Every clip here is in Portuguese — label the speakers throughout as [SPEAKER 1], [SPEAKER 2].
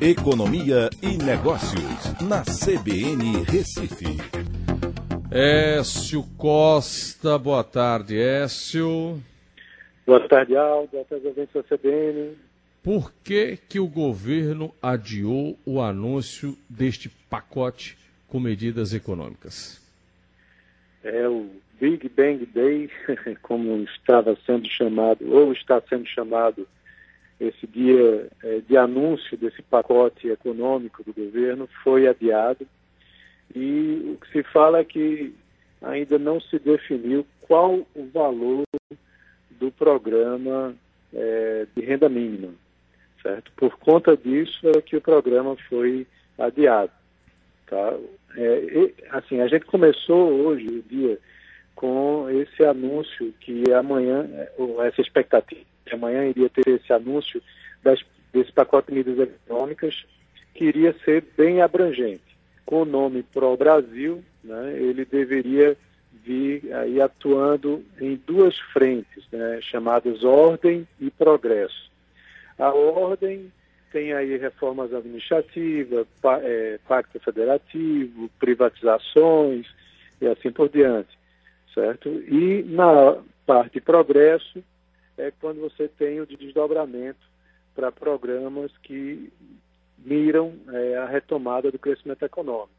[SPEAKER 1] Economia e Negócios, na CBN Recife.
[SPEAKER 2] Écio Costa, boa tarde, Écio.
[SPEAKER 3] Boa tarde, Aldo. Boa tarde, ouvintes da CBN.
[SPEAKER 2] Por que, que o governo adiou o anúncio deste pacote com medidas econômicas?
[SPEAKER 3] É o Big Bang Day, como estava sendo chamado, ou está sendo chamado esse dia é, de anúncio desse pacote econômico do governo, foi adiado. E o que se fala é que ainda não se definiu qual o valor do programa é, de renda mínima, certo? Por conta disso é que o programa foi adiado, tá? É, e, assim, a gente começou hoje o dia com esse anúncio que amanhã, ou essa expectativa, que amanhã iria ter esse anúncio das, desse pacote de medidas econômicas, que iria ser bem abrangente. Com o nome Pro Brasil, né, ele deveria vir aí atuando em duas frentes, né, chamadas ordem e progresso. A ordem tem aí reformas administrativas, é, pacto federativo, privatizações e assim por diante certo? E na parte progresso é quando você tem o desdobramento para programas que miram é, a retomada do crescimento econômico,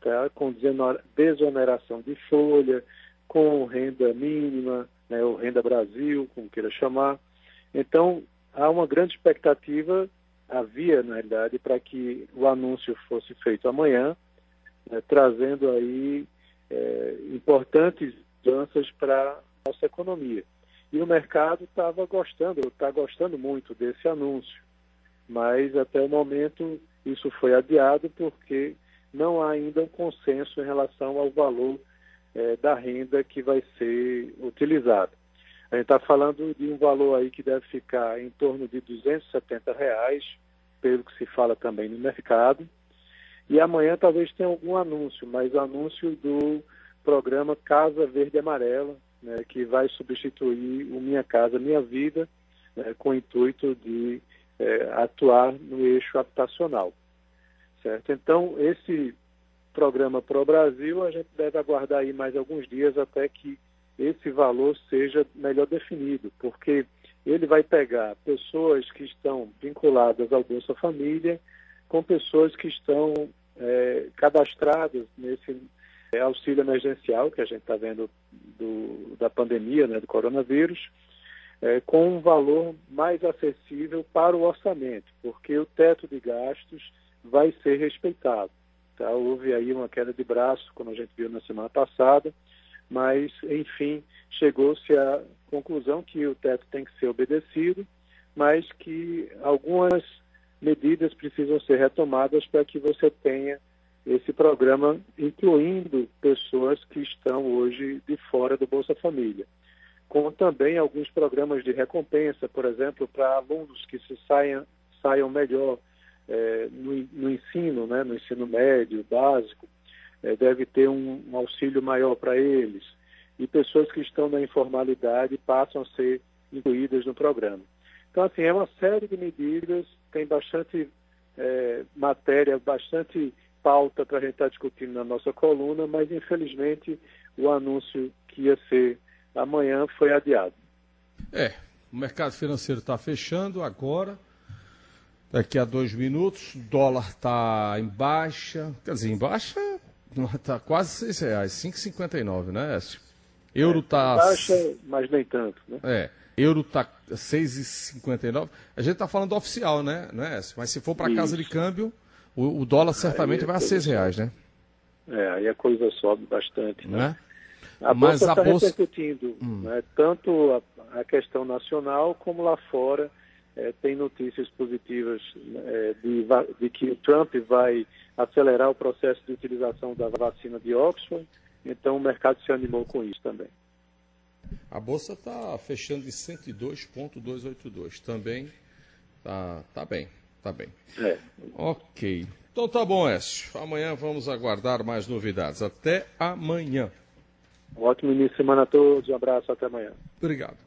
[SPEAKER 3] tá? com desoneração de folha, com renda mínima, né, ou renda Brasil, como queira chamar. Então, há uma grande expectativa, havia, na realidade, para que o anúncio fosse feito amanhã, né, trazendo aí importantes mudanças para a nossa economia. E o mercado estava gostando, está gostando muito desse anúncio, mas até o momento isso foi adiado porque não há ainda um consenso em relação ao valor é, da renda que vai ser utilizado. A gente está falando de um valor aí que deve ficar em torno de 270 reais, pelo que se fala também no mercado. E amanhã talvez tenha algum anúncio, mas anúncio do programa Casa Verde Amarela, né, que vai substituir o Minha Casa Minha Vida, né, com o intuito de é, atuar no eixo habitacional. Certo? Então, esse programa Pro Brasil, a gente deve aguardar aí mais alguns dias até que esse valor seja melhor definido, porque ele vai pegar pessoas que estão vinculadas ao Bolsa Família com pessoas que estão é, cadastradas nesse é, auxílio emergencial que a gente está vendo do, da pandemia, né, do coronavírus, é, com um valor mais acessível para o orçamento, porque o teto de gastos vai ser respeitado. Tá? Houve aí uma queda de braço, como a gente viu na semana passada, mas, enfim, chegou-se à conclusão que o teto tem que ser obedecido, mas que algumas medidas precisam ser retomadas para que você tenha esse programa incluindo pessoas que estão hoje de fora do Bolsa Família. Com também alguns programas de recompensa, por exemplo, para alunos que se saiam, saiam melhor é, no, no, ensino, né, no ensino médio, básico, é, deve ter um, um auxílio maior para eles. E pessoas que estão na informalidade passam a ser incluídas no programa. Então, assim, é uma série de medidas, tem bastante é, matéria, bastante pauta para a gente estar tá discutindo na nossa coluna, mas infelizmente o anúncio que ia ser amanhã foi adiado.
[SPEAKER 2] É, o mercado financeiro está fechando agora. Daqui a dois minutos, o dólar está em baixa. Quer dizer, em baixa está quase seis reais, 5,59, né, Écio? Euro está.
[SPEAKER 3] É, tá baixa, mas nem tanto, né?
[SPEAKER 2] É. Euro está 6,59. A gente está falando oficial, né, né Écio? Mas se for para casa de câmbio, o, o dólar certamente vai a seis reais, né?
[SPEAKER 3] É, aí a coisa sobe bastante. Né?
[SPEAKER 2] né?
[SPEAKER 3] A Mas bolsa está bolsa... repercutindo hum. né, tanto a, a, questão nacional como lá fora. É, tem notícias positivas é, de, de, que o Trump vai acelerar o processo de utilização da vacina de Oxford, então o mercado se animou com isso também.
[SPEAKER 2] A bolsa está fechando de 102,282. Também está tá bem. Tá bem.
[SPEAKER 3] É.
[SPEAKER 2] Ok. Então tá bom, Écio. Amanhã vamos aguardar mais novidades. Até amanhã.
[SPEAKER 3] Um ótimo início de semana a todos. Um abraço. Até amanhã.
[SPEAKER 2] Obrigado.